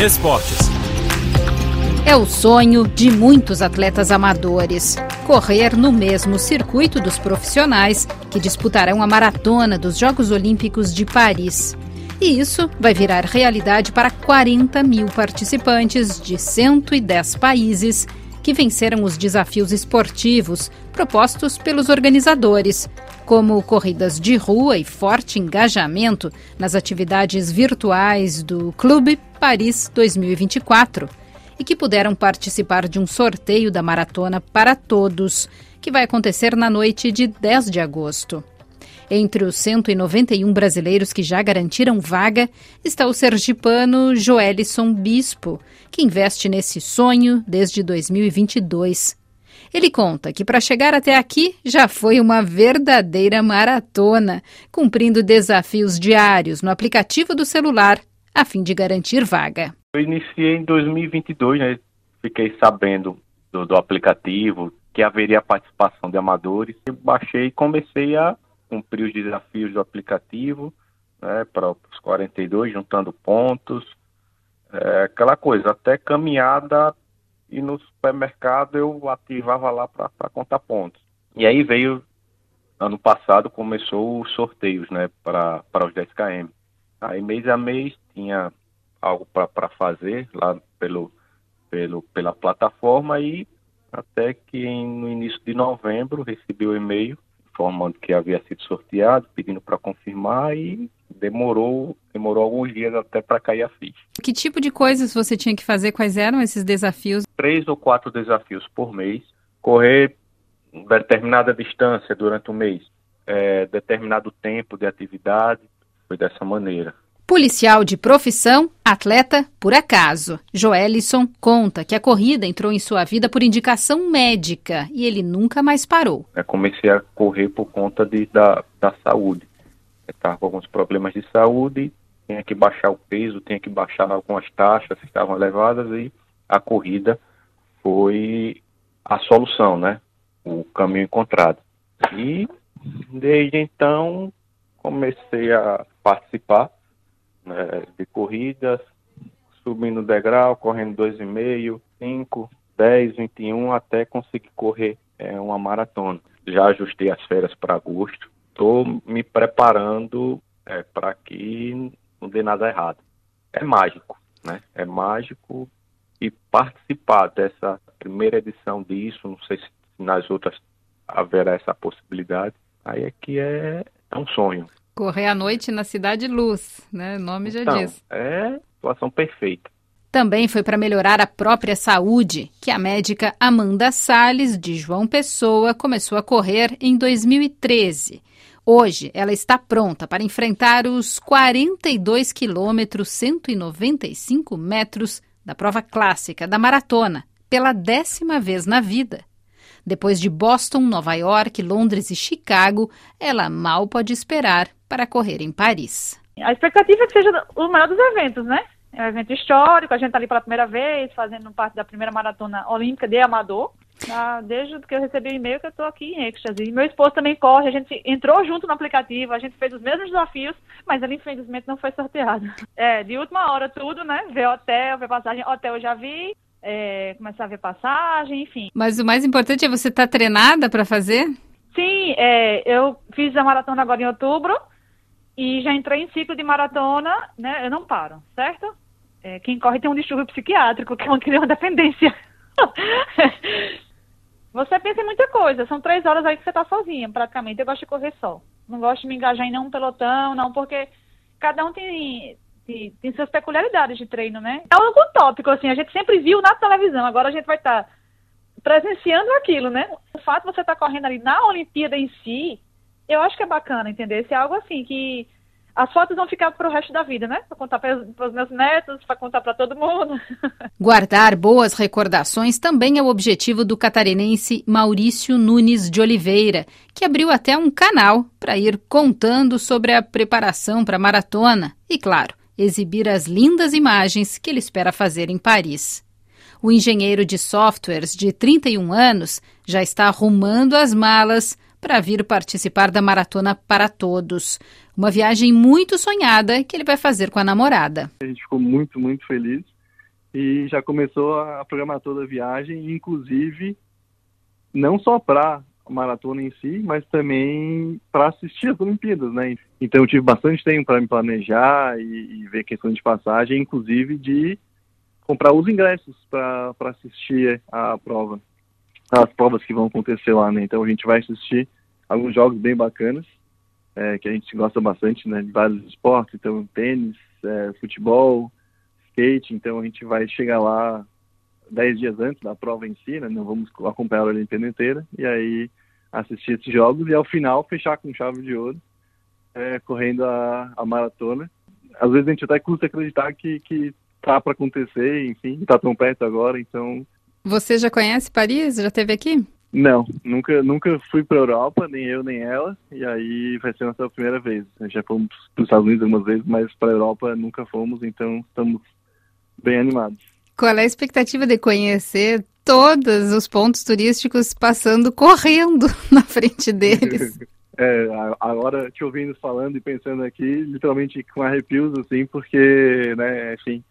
Esportes. É o sonho de muitos atletas amadores. Correr no mesmo circuito dos profissionais que disputarão a maratona dos Jogos Olímpicos de Paris. E isso vai virar realidade para 40 mil participantes de 110 países que venceram os desafios esportivos propostos pelos organizadores, como corridas de rua e forte engajamento nas atividades virtuais do Clube Paris 2024 e que puderam participar de um sorteio da maratona para todos, que vai acontecer na noite de 10 de agosto. Entre os 191 brasileiros que já garantiram vaga está o sergipano Joelison Bispo, que investe nesse sonho desde 2022. Ele conta que para chegar até aqui já foi uma verdadeira maratona, cumprindo desafios diários no aplicativo do celular, a fim de garantir vaga. Eu iniciei em 2022, né? Fiquei sabendo do, do aplicativo que haveria participação de amadores. Eu baixei e comecei a cumprir os desafios do aplicativo, né, para os 42, juntando pontos, é, aquela coisa, até caminhada e no supermercado eu ativava lá para contar pontos. E aí veio, ano passado, começou os sorteios, né, para os 10 km. Aí mês a mês tinha algo para fazer lá pelo, pelo, pela plataforma e até que no início de novembro recebi o e-mail informando que havia sido sorteado, pedindo para confirmar e demorou, demorou alguns dias até para cair a ficha. Que tipo de coisas você tinha que fazer? Quais eram esses desafios? Três ou quatro desafios por mês. Correr determinada distância durante o mês, é, determinado tempo de atividade, foi dessa maneira. Policial de profissão, atleta por acaso. Joelison conta que a corrida entrou em sua vida por indicação médica e ele nunca mais parou. Eu comecei a correr por conta de, da, da saúde. Estava com alguns problemas de saúde, tinha que baixar o peso, tinha que baixar algumas taxas que estavam elevadas e a corrida foi a solução, né? O caminho encontrado. E desde então comecei a participar né, de corridas, subindo degrau, correndo 2,5, 5, 10, 21, até conseguir correr é, uma maratona. Já ajustei as férias para agosto, estou me preparando é, para que não dê nada errado. É mágico, né? É mágico e participar dessa primeira edição disso, não sei se nas outras haverá essa possibilidade, aí é que é, é um sonho. Correr à noite na Cidade Luz, né? O nome já então, diz. É situação perfeita. Também foi para melhorar a própria saúde que a médica Amanda Sales, de João Pessoa, começou a correr em 2013. Hoje, ela está pronta para enfrentar os 42 quilômetros 195 metros da prova clássica da maratona, pela décima vez na vida. Depois de Boston, Nova York, Londres e Chicago, ela mal pode esperar para correr em Paris. A expectativa é que seja o maior dos eventos, né? É um evento histórico, a gente está ali pela primeira vez, fazendo parte da primeira maratona olímpica de amador. Ah, desde que eu recebi o e-mail que eu estou aqui em êxtase. E meu esposo também corre, a gente entrou junto no aplicativo, a gente fez os mesmos desafios, mas ele infelizmente não foi sorteado. É, de última hora tudo, né? Ver hotel, ver passagem. Hotel eu já vi, é, começar a ver passagem, enfim. Mas o mais importante é você estar tá treinada para fazer? Sim, é, eu fiz a maratona agora em outubro e já entrei em ciclo de maratona, né? Eu não paro, certo? É, quem corre tem um distúrbio psiquiátrico, que é uma, uma dependência. você pensa em muita coisa, são três horas aí que você está sozinha, praticamente. Eu gosto de correr só. Não gosto de me engajar em nenhum pelotão, não, porque cada um tem, tem, tem suas peculiaridades de treino, né? É algo utópico, assim, a gente sempre viu na televisão, agora a gente vai estar tá presenciando aquilo, né? O fato de você estar tá correndo ali na Olimpíada em si, eu acho que é bacana, entender? Se é algo assim que as fotos vão ficar para o resto da vida, né? Para contar para os meus netos, para contar para todo mundo. Guardar boas recordações também é o objetivo do catarinense Maurício Nunes de Oliveira, que abriu até um canal para ir contando sobre a preparação para a maratona e, claro, exibir as lindas imagens que ele espera fazer em Paris. O engenheiro de softwares de 31 anos já está arrumando as malas para vir participar da Maratona para Todos. Uma viagem muito sonhada que ele vai fazer com a namorada. A gente ficou muito, muito feliz e já começou a programar toda a viagem, inclusive não só para a maratona em si, mas também para assistir as Olimpíadas, né? Então eu tive bastante tempo para me planejar e, e ver questões de passagem, inclusive de comprar os ingressos para assistir a prova, as provas que vão acontecer lá, né? Então a gente vai assistir alguns jogos bem bacanas, é, que a gente gosta bastante, né? De vários esportes, então tênis, é, futebol, skate, então a gente vai chegar lá dez dias antes da prova em si, né? Não vamos acompanhar a Olimpíada inteira e aí assistir esses jogos e ao final fechar com chave de ouro, é, correndo a, a, maratona. Às vezes a gente até custa acreditar que, que tá para acontecer, enfim, tá tão perto agora, então. Você já conhece Paris? Já esteve aqui? Não, nunca, nunca fui para Europa, nem eu nem ela, e aí vai ser a nossa primeira vez. Já fomos para os Estados Unidos algumas vezes, mas para a Europa nunca fomos, então estamos bem animados. Qual é a expectativa de conhecer todos os pontos turísticos passando correndo na frente deles? É, agora te ouvindo falando e pensando aqui, literalmente com arrepios, assim, porque, né, enfim,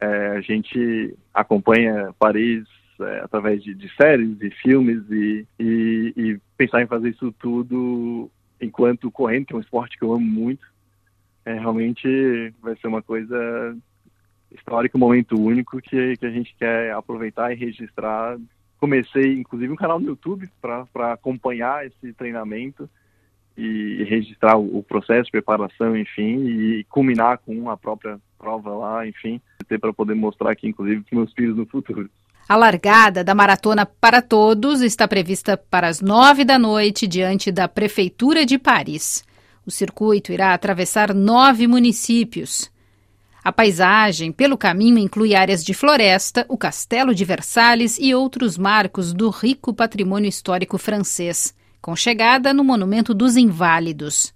é, a gente acompanha Paris é, através de, de, séries e filmes e, e, e, pensar em fazer isso tudo enquanto correndo, que é um esporte que eu amo muito, é, realmente vai ser uma coisa histórico, um momento único que, que a gente quer aproveitar e registrar. Comecei, inclusive, um canal no YouTube para acompanhar esse treinamento e registrar o processo de preparação, enfim, e culminar com a própria prova lá, enfim, para poder mostrar aqui, inclusive, para meus filhos no futuro. A largada da Maratona para Todos está prevista para as nove da noite diante da Prefeitura de Paris. O circuito irá atravessar nove municípios. A paisagem pelo caminho inclui áreas de floresta, o Castelo de Versalhes e outros marcos do rico patrimônio histórico francês, com chegada no Monumento dos Inválidos.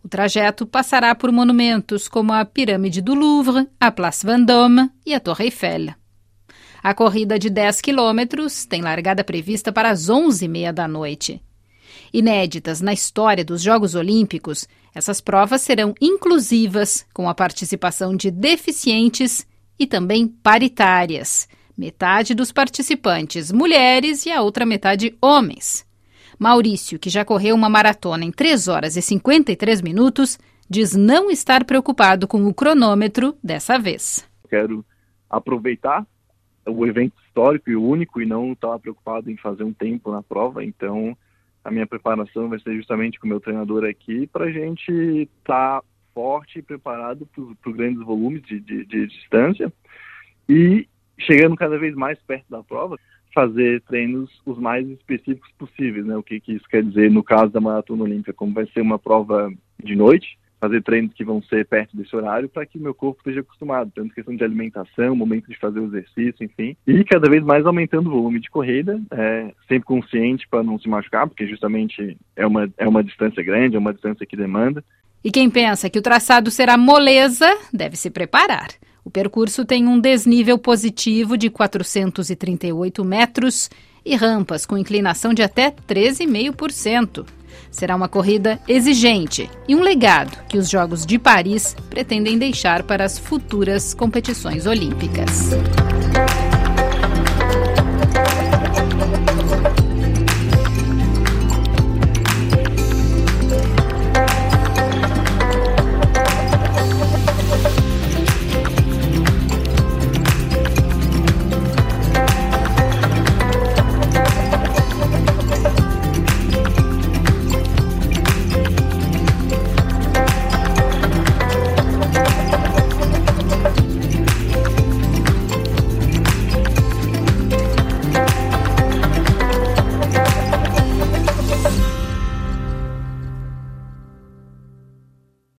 O trajeto passará por monumentos como a Pirâmide do Louvre, a Place Vendôme e a Torre Eiffel. A corrida de 10 quilômetros tem largada prevista para as 11h30 da noite. Inéditas na história dos Jogos Olímpicos, essas provas serão inclusivas, com a participação de deficientes e também paritárias. Metade dos participantes mulheres e a outra metade homens. Maurício, que já correu uma maratona em 3 horas e 53 minutos, diz não estar preocupado com o cronômetro dessa vez. Quero aproveitar o evento histórico e único e não estar preocupado em fazer um tempo na prova, então a minha preparação vai ser justamente com o meu treinador aqui para a gente estar tá forte e preparado para grandes volumes de, de, de, distância e chegando cada vez mais perto da prova, fazer treinos os mais específicos possíveis, né? O que, que isso quer dizer no caso da maratona olímpica, como vai ser uma prova de noite, fazer treinos que vão ser perto desse horário para que o meu corpo esteja acostumado, tanto questão de alimentação, momento de fazer o exercício, enfim. E cada vez mais aumentando o volume de corrida, é, sempre consciente para não se machucar, porque justamente é uma, é uma distância grande, é uma distância que demanda. E quem pensa que o traçado será moleza, deve se preparar. O percurso tem um desnível positivo de 438 metros e rampas com inclinação de até 13,5%. Será uma corrida exigente e um legado que os Jogos de Paris pretendem deixar para as futuras competições olímpicas.